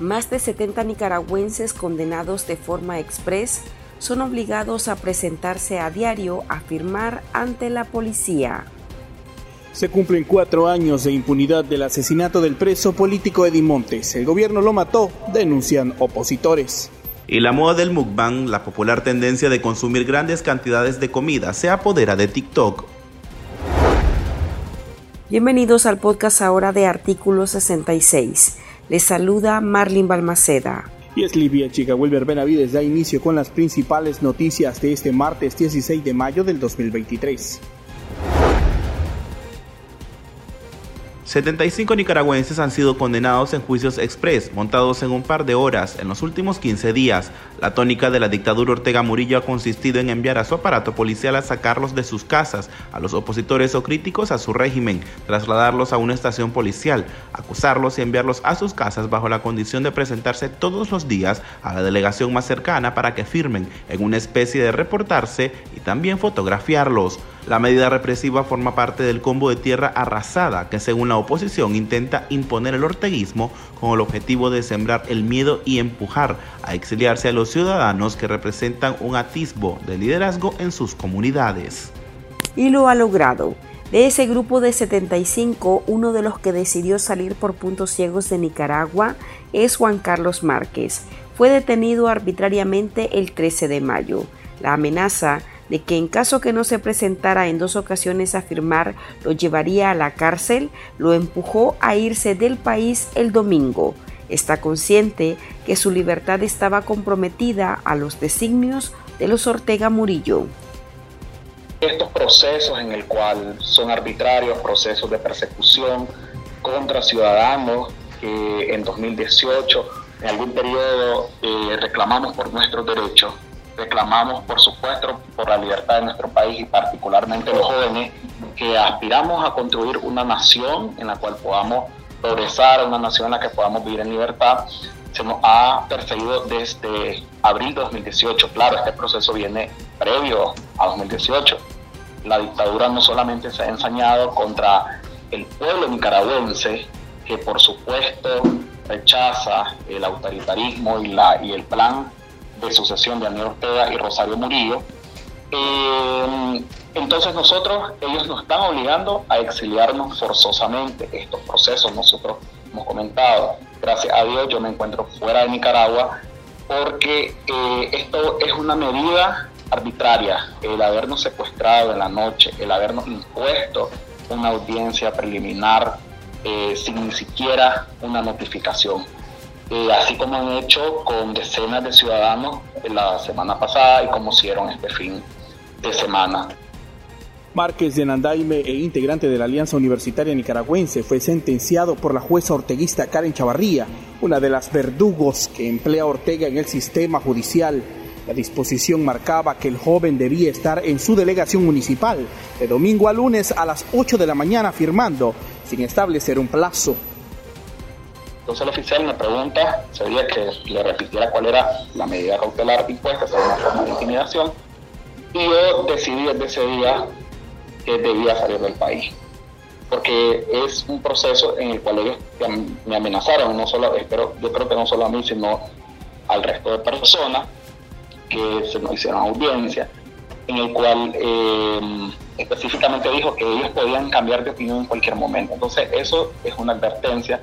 Más de 70 nicaragüenses condenados de forma express son obligados a presentarse a diario a firmar ante la policía. Se cumplen cuatro años de impunidad del asesinato del preso político Eddie Montes. El gobierno lo mató, denuncian opositores. Y la moda del mukbang, la popular tendencia de consumir grandes cantidades de comida, se apodera de TikTok. Bienvenidos al podcast ahora de Artículo 66. Les saluda Marlin Balmaceda. Y es Livia Chica Wilber Benavides da inicio con las principales noticias de este martes 16 de mayo del 2023. 75 nicaragüenses han sido condenados en juicios express, montados en un par de horas en los últimos 15 días. La tónica de la dictadura Ortega Murillo ha consistido en enviar a su aparato policial a sacarlos de sus casas, a los opositores o críticos a su régimen, trasladarlos a una estación policial, acusarlos y enviarlos a sus casas bajo la condición de presentarse todos los días a la delegación más cercana para que firmen en una especie de reportarse y también fotografiarlos. La medida represiva forma parte del combo de tierra arrasada que según la oposición intenta imponer el orteguismo con el objetivo de sembrar el miedo y empujar a exiliarse a los ciudadanos que representan un atisbo de liderazgo en sus comunidades. Y lo ha logrado. De ese grupo de 75, uno de los que decidió salir por puntos ciegos de Nicaragua es Juan Carlos Márquez. Fue detenido arbitrariamente el 13 de mayo. La amenaza de que en caso que no se presentara en dos ocasiones a firmar lo llevaría a la cárcel, lo empujó a irse del país el domingo. Está consciente que su libertad estaba comprometida a los designios de los Ortega Murillo. Estos procesos en el cual son arbitrarios, procesos de persecución contra ciudadanos que en 2018 en algún periodo eh, reclamamos por nuestros derechos, reclamamos, por supuesto, por la libertad de nuestro país y particularmente los jóvenes que aspiramos a construir una nación en la cual podamos progresar, una nación en la que podamos vivir en libertad, se nos ha perseguido desde abril de 2018. Claro, este proceso viene previo a 2018. La dictadura no solamente se ha ensañado contra el pueblo nicaragüense, que por supuesto rechaza el autoritarismo y, la, y el plan de sucesión de Daniel Ortega y Rosario Murillo. Eh, entonces nosotros, ellos nos están obligando a exiliarnos forzosamente. Estos procesos nosotros hemos comentado. Gracias a Dios yo me encuentro fuera de Nicaragua porque eh, esto es una medida arbitraria. El habernos secuestrado en la noche, el habernos impuesto una audiencia preliminar eh, sin ni siquiera una notificación así como han hecho con decenas de ciudadanos la semana pasada y como hicieron este fin de semana. Márquez de Nandaime e integrante de la Alianza Universitaria Nicaragüense fue sentenciado por la jueza orteguista Karen Chavarría, una de las verdugos que emplea Ortega en el sistema judicial. La disposición marcaba que el joven debía estar en su delegación municipal de domingo a lunes a las 8 de la mañana firmando, sin establecer un plazo. Entonces el oficial me pregunta, sería que le repitiera cuál era la medida cautelar impuesta, sobre una forma de intimidación, y yo decidí desde ese día que debía salir del país. Porque es un proceso en el cual ellos me amenazaron, no solo, espero, yo creo que no solo a mí, sino al resto de personas que se nos hicieron audiencia, en el cual eh, específicamente dijo que ellos podían cambiar de opinión en cualquier momento. Entonces eso es una advertencia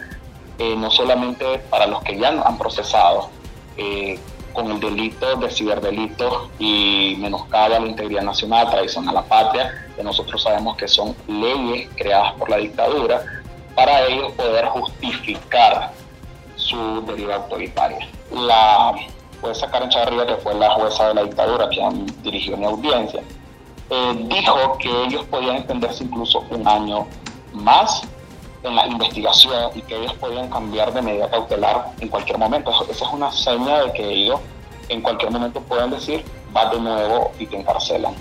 eh, no solamente para los que ya han procesado eh, con el delito de ciberdelito y menoscabo a la integridad nacional, traición a la patria, que nosotros sabemos que son leyes creadas por la dictadura, para ellos poder justificar su deriva autoritaria. La jueza Karen Chavarría, que fue la jueza de la dictadura que dirigió mi audiencia, eh, dijo que ellos podían extenderse incluso un año más en la investigación y que ellos podían cambiar de medida cautelar en cualquier momento. Esa es una seña de que ellos en cualquier momento pueden decir, va de nuevo y te encarcelan.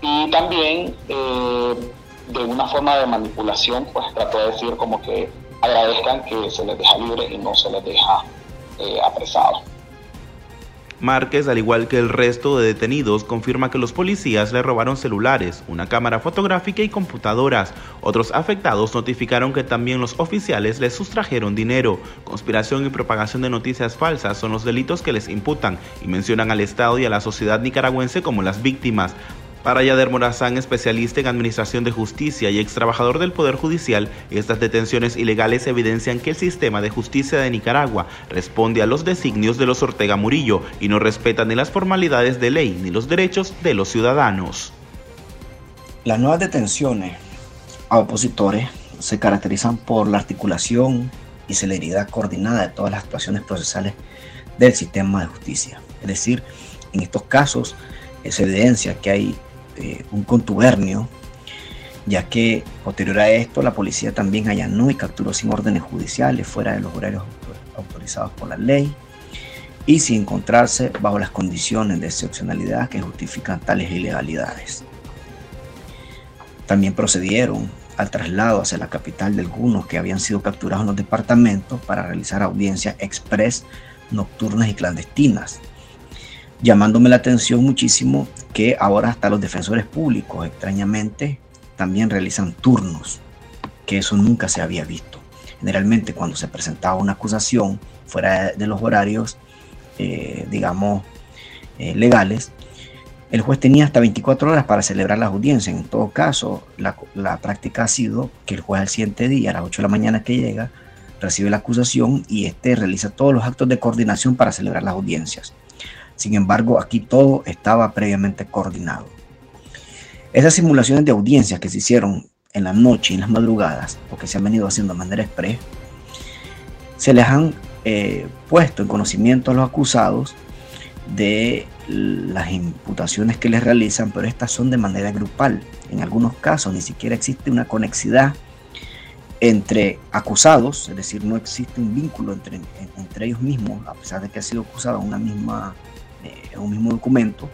Y también eh, de una forma de manipulación, pues trato de decir como que agradezcan que se les deja libre y no se les deja eh, apresado. Márquez, al igual que el resto de detenidos, confirma que los policías le robaron celulares, una cámara fotográfica y computadoras. Otros afectados notificaron que también los oficiales les sustrajeron dinero. Conspiración y propagación de noticias falsas son los delitos que les imputan y mencionan al Estado y a la sociedad nicaragüense como las víctimas. Para Yader Morazán, especialista en Administración de Justicia y ex trabajador del Poder Judicial, estas detenciones ilegales evidencian que el sistema de justicia de Nicaragua responde a los designios de los Ortega Murillo y no respeta ni las formalidades de ley ni los derechos de los ciudadanos. Las nuevas detenciones a opositores se caracterizan por la articulación y celeridad coordinada de todas las actuaciones procesales del sistema de justicia. Es decir, en estos casos se evidencia que hay eh, un contubernio, ya que posterior a esto la policía también allanó y capturó sin órdenes judiciales fuera de los horarios autorizados por la ley y sin encontrarse bajo las condiciones de excepcionalidad que justifican tales ilegalidades. También procedieron al traslado hacia la capital de algunos que habían sido capturados en los departamentos para realizar audiencias express nocturnas y clandestinas, llamándome la atención muchísimo que ahora hasta los defensores públicos, extrañamente, también realizan turnos, que eso nunca se había visto. Generalmente cuando se presentaba una acusación fuera de los horarios, eh, digamos, eh, legales, el juez tenía hasta 24 horas para celebrar la audiencia. En todo caso, la, la práctica ha sido que el juez al siguiente día, a las 8 de la mañana que llega, recibe la acusación y este realiza todos los actos de coordinación para celebrar las audiencias. Sin embargo, aquí todo estaba previamente coordinado. Esas simulaciones de audiencias que se hicieron en la noche y en las madrugadas, o que se han venido haciendo de manera express, se les han eh, puesto en conocimiento a los acusados de las imputaciones que les realizan, pero estas son de manera grupal. En algunos casos ni siquiera existe una conexidad entre acusados, es decir, no existe un vínculo entre, entre ellos mismos, a pesar de que ha sido acusado una misma en un mismo documento,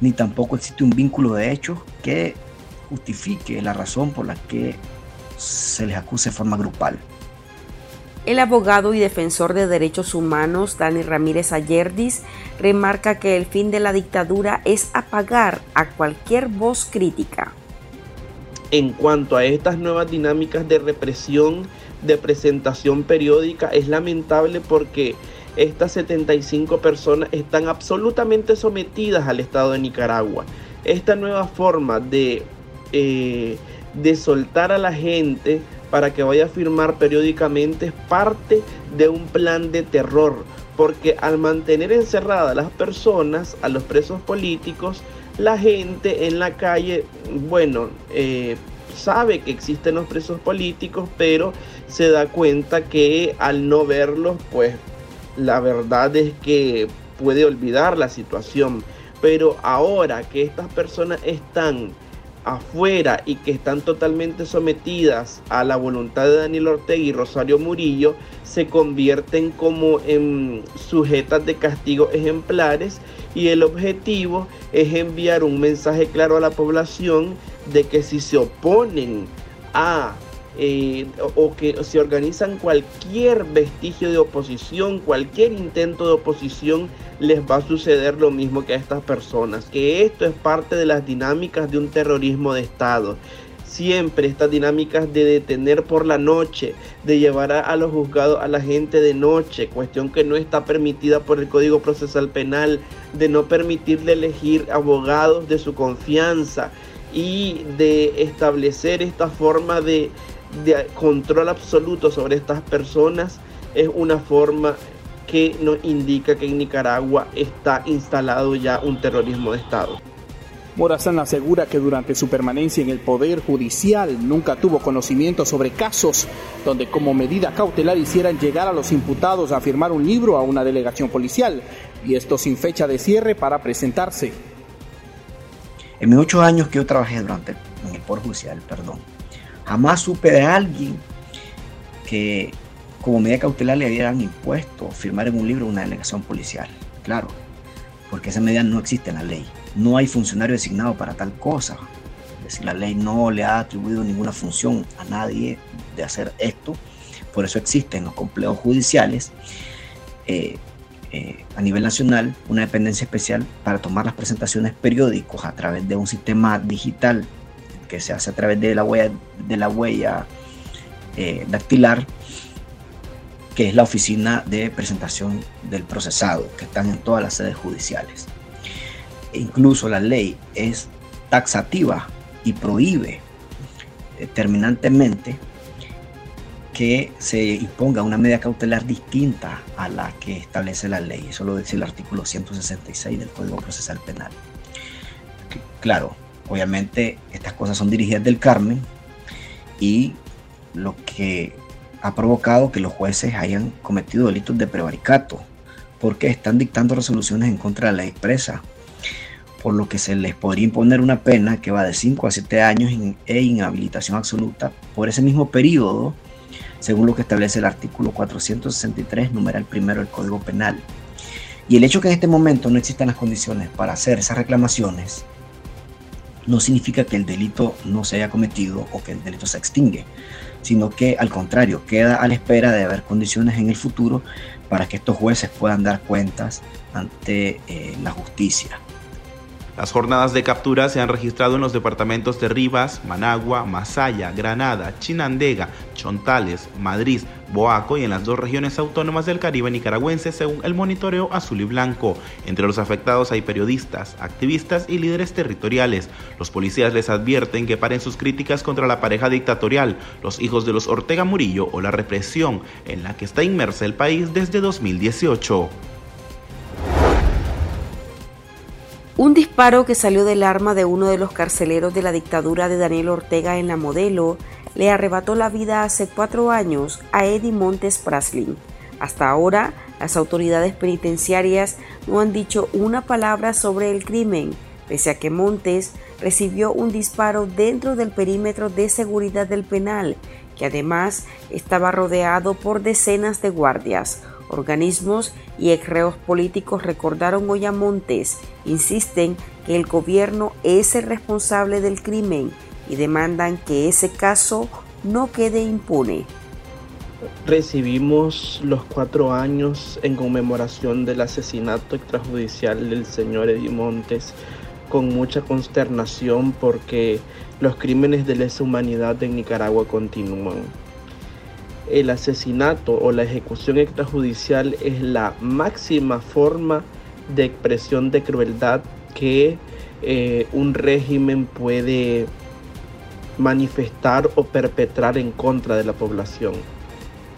ni tampoco existe un vínculo de hechos que justifique la razón por la que se les acuse de forma grupal. El abogado y defensor de derechos humanos Dani Ramírez Ayerdis remarca que el fin de la dictadura es apagar a cualquier voz crítica. En cuanto a estas nuevas dinámicas de represión, de presentación periódica, es lamentable porque estas 75 personas están absolutamente sometidas al Estado de Nicaragua. Esta nueva forma de, eh, de soltar a la gente para que vaya a firmar periódicamente es parte de un plan de terror, porque al mantener encerradas las personas, a los presos políticos, la gente en la calle, bueno, eh, sabe que existen los presos políticos, pero se da cuenta que al no verlos, pues la verdad es que puede olvidar la situación. Pero ahora que estas personas están afuera y que están totalmente sometidas a la voluntad de Daniel Ortega y Rosario Murillo, se convierten como en sujetas de castigo ejemplares y el objetivo es enviar un mensaje claro a la población de que si se oponen a eh, o que se organizan cualquier vestigio de oposición, cualquier intento de oposición, les va a suceder lo mismo que a estas personas. Que esto es parte de las dinámicas de un terrorismo de Estado. Siempre estas dinámicas de detener por la noche, de llevar a, los juzgados a la gente de noche, cuestión que no está permitida por el Código Procesal Penal, de no permitirle elegir abogados de su confianza y de establecer esta forma de, de control absoluto sobre estas personas es una forma que nos indica que en Nicaragua está instalado ya un terrorismo de Estado. Morazán asegura que durante su permanencia en el Poder Judicial nunca tuvo conocimiento sobre casos donde como medida cautelar hicieran llegar a los imputados a firmar un libro a una delegación policial, y esto sin fecha de cierre para presentarse. En mis ocho años que yo trabajé durante en el Poder Judicial, perdón, Jamás supe de alguien que como medida cautelar le habían impuesto firmar en un libro una delegación policial. Claro, porque esa medida no existe en la ley. No hay funcionario designado para tal cosa. Es decir, la ley no le ha atribuido ninguna función a nadie de hacer esto. Por eso existen los complejos judiciales. Eh, eh, a nivel nacional una dependencia especial para tomar las presentaciones periódicos a través de un sistema digital que se hace a través de la huella, de la huella eh, dactilar, que es la oficina de presentación del procesado, que están en todas las sedes judiciales. E incluso la ley es taxativa y prohíbe terminantemente que se imponga una medida cautelar distinta a la que establece la ley. Eso lo dice el artículo 166 del Código Procesal Penal. Claro, obviamente estas cosas son dirigidas del Carmen y lo que ha provocado que los jueces hayan cometido delitos de prevaricato, porque están dictando resoluciones en contra de la expresa, por lo que se les podría imponer una pena que va de 5 a 7 años e inhabilitación absoluta por ese mismo periodo según lo que establece el artículo 463, numeral primero del Código Penal. Y el hecho que en este momento no existan las condiciones para hacer esas reclamaciones no significa que el delito no se haya cometido o que el delito se extingue, sino que al contrario, queda a la espera de haber condiciones en el futuro para que estos jueces puedan dar cuentas ante eh, la justicia. Las jornadas de captura se han registrado en los departamentos de Rivas, Managua, Masaya, Granada, Chinandega, Chontales, Madrid, Boaco y en las dos regiones autónomas del Caribe nicaragüense según el monitoreo azul y blanco. Entre los afectados hay periodistas, activistas y líderes territoriales. Los policías les advierten que paren sus críticas contra la pareja dictatorial, los hijos de los Ortega Murillo o la represión en la que está inmersa el país desde 2018. Un disparo que salió del arma de uno de los carceleros de la dictadura de Daniel Ortega en la modelo le arrebató la vida hace cuatro años a Eddie Montes Praslin. Hasta ahora, las autoridades penitenciarias no han dicho una palabra sobre el crimen, pese a que Montes recibió un disparo dentro del perímetro de seguridad del penal, que además estaba rodeado por decenas de guardias. Organismos y exreos políticos recordaron hoy a Montes, insisten que el gobierno es el responsable del crimen y demandan que ese caso no quede impune. Recibimos los cuatro años en conmemoración del asesinato extrajudicial del señor Eddie Montes con mucha consternación porque los crímenes de lesa humanidad en Nicaragua continúan el asesinato o la ejecución extrajudicial es la máxima forma de expresión de crueldad que eh, un régimen puede manifestar o perpetrar en contra de la población.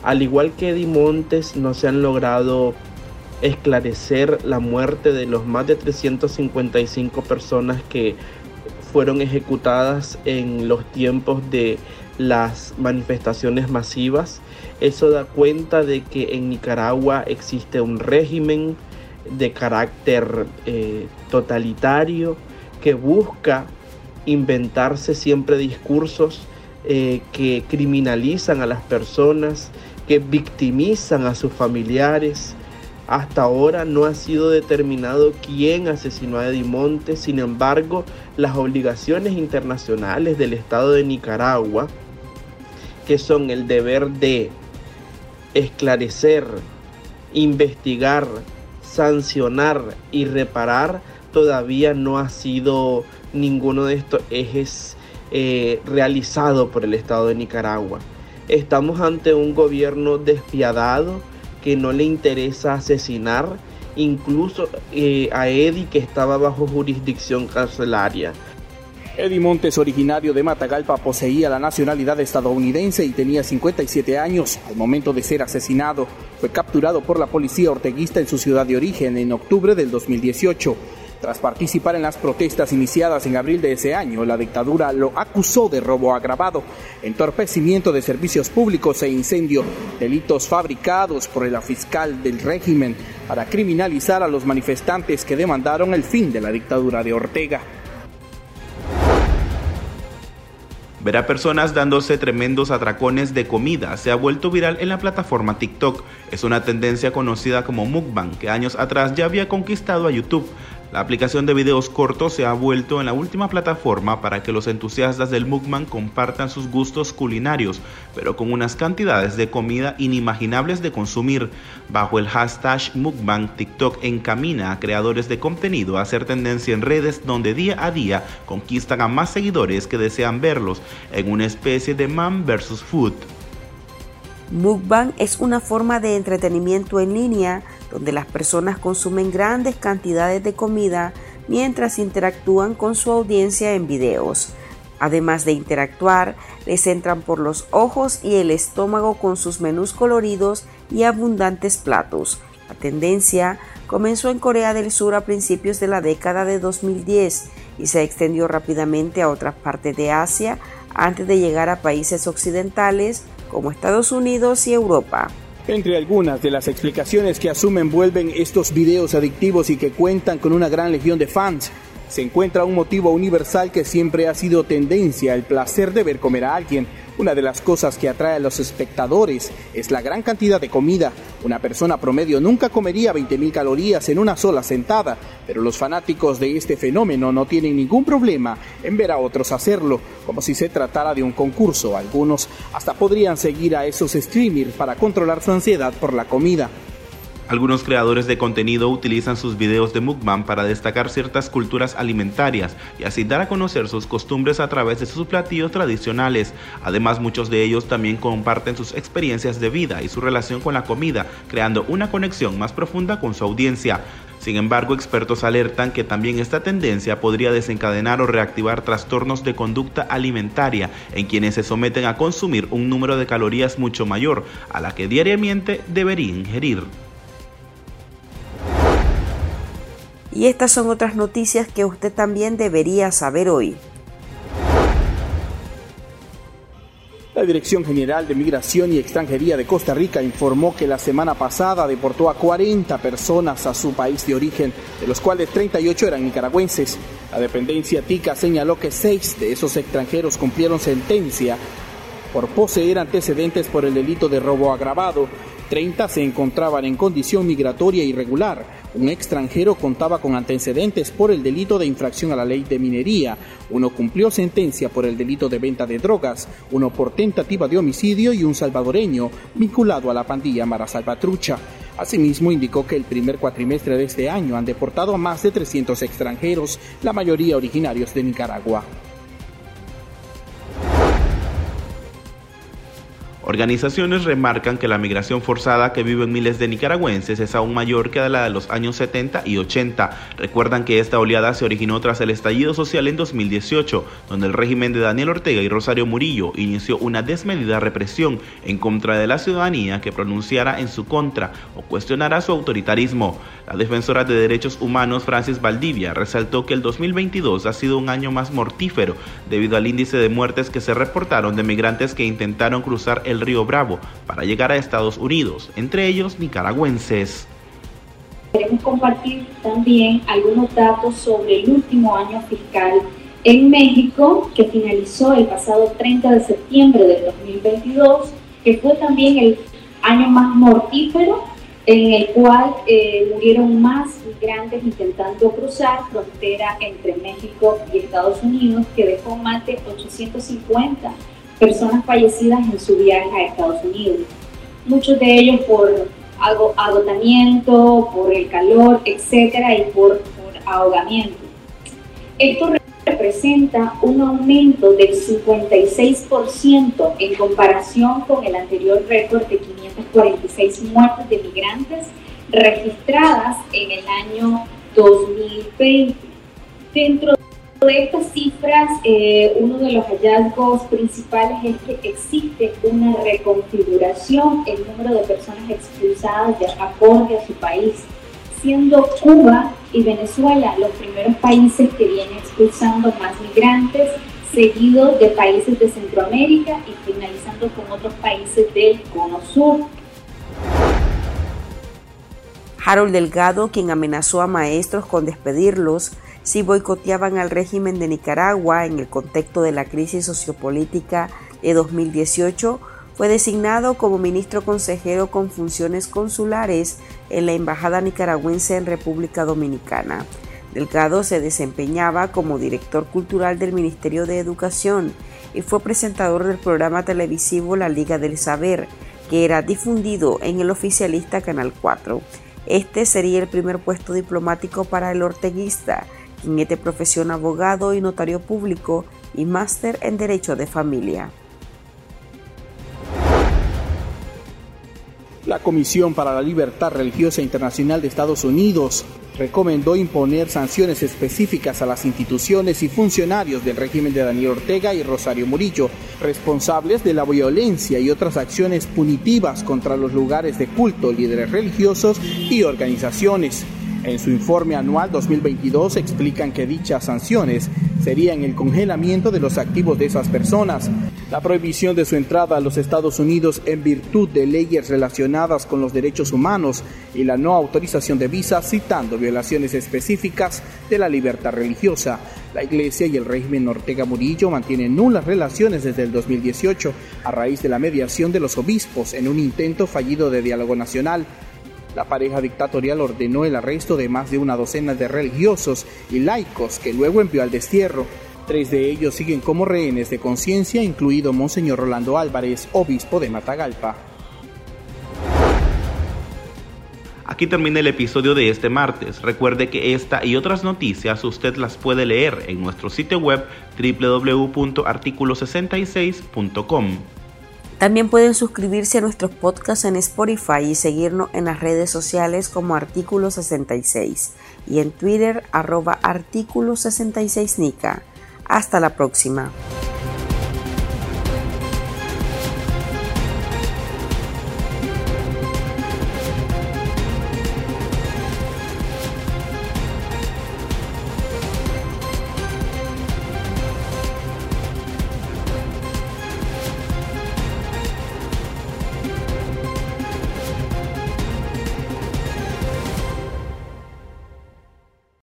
Al igual que Montes, no se han logrado esclarecer la muerte de los más de 355 personas que fueron ejecutadas en los tiempos de las manifestaciones masivas. Eso da cuenta de que en Nicaragua existe un régimen de carácter eh, totalitario que busca inventarse siempre discursos eh, que criminalizan a las personas, que victimizan a sus familiares. Hasta ahora no ha sido determinado quién asesinó a Edimonte, sin embargo, las obligaciones internacionales del Estado de Nicaragua que son el deber de esclarecer, investigar, sancionar y reparar, todavía no ha sido ninguno de estos ejes eh, realizado por el Estado de Nicaragua. Estamos ante un gobierno despiadado que no le interesa asesinar incluso eh, a Eddie que estaba bajo jurisdicción carcelaria. Eddie Montes, originario de Matagalpa, poseía la nacionalidad estadounidense y tenía 57 años. Al momento de ser asesinado, fue capturado por la policía orteguista en su ciudad de origen en octubre del 2018. Tras participar en las protestas iniciadas en abril de ese año, la dictadura lo acusó de robo agravado, entorpecimiento de servicios públicos e incendio, delitos fabricados por el fiscal del régimen para criminalizar a los manifestantes que demandaron el fin de la dictadura de Ortega. Ver a personas dándose tremendos atracones de comida se ha vuelto viral en la plataforma TikTok. Es una tendencia conocida como mukbang que años atrás ya había conquistado a YouTube. La aplicación de videos cortos se ha vuelto en la última plataforma para que los entusiastas del mukbang compartan sus gustos culinarios, pero con unas cantidades de comida inimaginables de consumir. Bajo el hashtag mukbang, TikTok encamina a creadores de contenido a hacer tendencia en redes donde día a día conquistan a más seguidores que desean verlos en una especie de man versus food. Mukbang es una forma de entretenimiento en línea donde las personas consumen grandes cantidades de comida mientras interactúan con su audiencia en videos. Además de interactuar, les entran por los ojos y el estómago con sus menús coloridos y abundantes platos. La tendencia comenzó en Corea del Sur a principios de la década de 2010 y se extendió rápidamente a otras partes de Asia antes de llegar a países occidentales como Estados Unidos y Europa. Entre algunas de las explicaciones que asumen vuelven estos videos adictivos y que cuentan con una gran legión de fans, se encuentra un motivo universal que siempre ha sido tendencia, el placer de ver comer a alguien. Una de las cosas que atrae a los espectadores es la gran cantidad de comida. Una persona promedio nunca comería 20.000 calorías en una sola sentada, pero los fanáticos de este fenómeno no tienen ningún problema en ver a otros hacerlo, como si se tratara de un concurso. Algunos hasta podrían seguir a esos streamers para controlar su ansiedad por la comida. Algunos creadores de contenido utilizan sus videos de mukbang para destacar ciertas culturas alimentarias y así dar a conocer sus costumbres a través de sus platillos tradicionales. Además, muchos de ellos también comparten sus experiencias de vida y su relación con la comida, creando una conexión más profunda con su audiencia. Sin embargo, expertos alertan que también esta tendencia podría desencadenar o reactivar trastornos de conducta alimentaria en quienes se someten a consumir un número de calorías mucho mayor a la que diariamente deberían ingerir. Y estas son otras noticias que usted también debería saber hoy. La Dirección General de Migración y Extranjería de Costa Rica informó que la semana pasada deportó a 40 personas a su país de origen, de los cuales 38 eran nicaragüenses. La dependencia TICA señaló que seis de esos extranjeros cumplieron sentencia por poseer antecedentes por el delito de robo agravado. 30 se encontraban en condición migratoria irregular un extranjero contaba con antecedentes por el delito de infracción a la ley de minería, uno cumplió sentencia por el delito de venta de drogas, uno por tentativa de homicidio y un salvadoreño vinculado a la pandilla Mara Salvatrucha. Asimismo, indicó que el primer cuatrimestre de este año han deportado a más de 300 extranjeros, la mayoría originarios de Nicaragua. Organizaciones remarcan que la migración forzada que viven miles de nicaragüenses es aún mayor que la de los años 70 y 80. Recuerdan que esta oleada se originó tras el estallido social en 2018, donde el régimen de Daniel Ortega y Rosario Murillo inició una desmedida represión en contra de la ciudadanía que pronunciara en su contra o cuestionara su autoritarismo. La defensora de derechos humanos Francis Valdivia resaltó que el 2022 ha sido un año más mortífero debido al índice de muertes que se reportaron de migrantes que intentaron cruzar el río Bravo para llegar a Estados Unidos, entre ellos nicaragüenses. Queremos compartir también algunos datos sobre el último año fiscal en México, que finalizó el pasado 30 de septiembre del 2022, que fue también el año más mortífero en el cual eh, murieron más migrantes intentando cruzar frontera entre México y Estados Unidos, que dejó más de 850 personas fallecidas en su viaje a Estados Unidos. Muchos de ellos por agotamiento, por el calor, etcétera, y por, ahogamiento. Esto representa un aumento del 56% en comparación con el anterior récord de 546 muertes de migrantes registradas en el año 2020. Dentro de estas cifras, eh, uno de los hallazgos principales es que existe una reconfiguración el número de personas expulsadas de acorde a su país, siendo Cuba y Venezuela los primeros países que vienen expulsando más migrantes, seguidos de países de Centroamérica y finalizando con otros países del Cono Sur. Harold Delgado, quien amenazó a maestros con despedirlos, si boicoteaban al régimen de Nicaragua en el contexto de la crisis sociopolítica de 2018, fue designado como ministro consejero con funciones consulares en la Embajada nicaragüense en República Dominicana. Delgado se desempeñaba como director cultural del Ministerio de Educación y fue presentador del programa televisivo La Liga del Saber, que era difundido en el oficialista Canal 4. Este sería el primer puesto diplomático para el orteguista, de profesión abogado y notario público y máster en Derecho de Familia. La Comisión para la Libertad Religiosa Internacional de Estados Unidos recomendó imponer sanciones específicas a las instituciones y funcionarios del régimen de Daniel Ortega y Rosario Murillo, responsables de la violencia y otras acciones punitivas contra los lugares de culto, líderes religiosos y organizaciones. En su informe anual 2022 explican que dichas sanciones serían el congelamiento de los activos de esas personas, la prohibición de su entrada a los Estados Unidos en virtud de leyes relacionadas con los derechos humanos y la no autorización de visas citando violaciones específicas de la libertad religiosa. La Iglesia y el régimen Ortega Murillo mantienen nulas relaciones desde el 2018 a raíz de la mediación de los obispos en un intento fallido de diálogo nacional la pareja dictatorial ordenó el arresto de más de una docena de religiosos y laicos que luego envió al destierro. Tres de ellos siguen como rehenes de conciencia, incluido Monseñor Rolando Álvarez, obispo de Matagalpa. Aquí termina el episodio de este martes. Recuerde que esta y otras noticias usted las puede leer en nuestro sitio web www.articulo66.com. También pueden suscribirse a nuestros podcasts en Spotify y seguirnos en las redes sociales como Artículo 66 y en Twitter arroba Artículo 66 Nica. Hasta la próxima.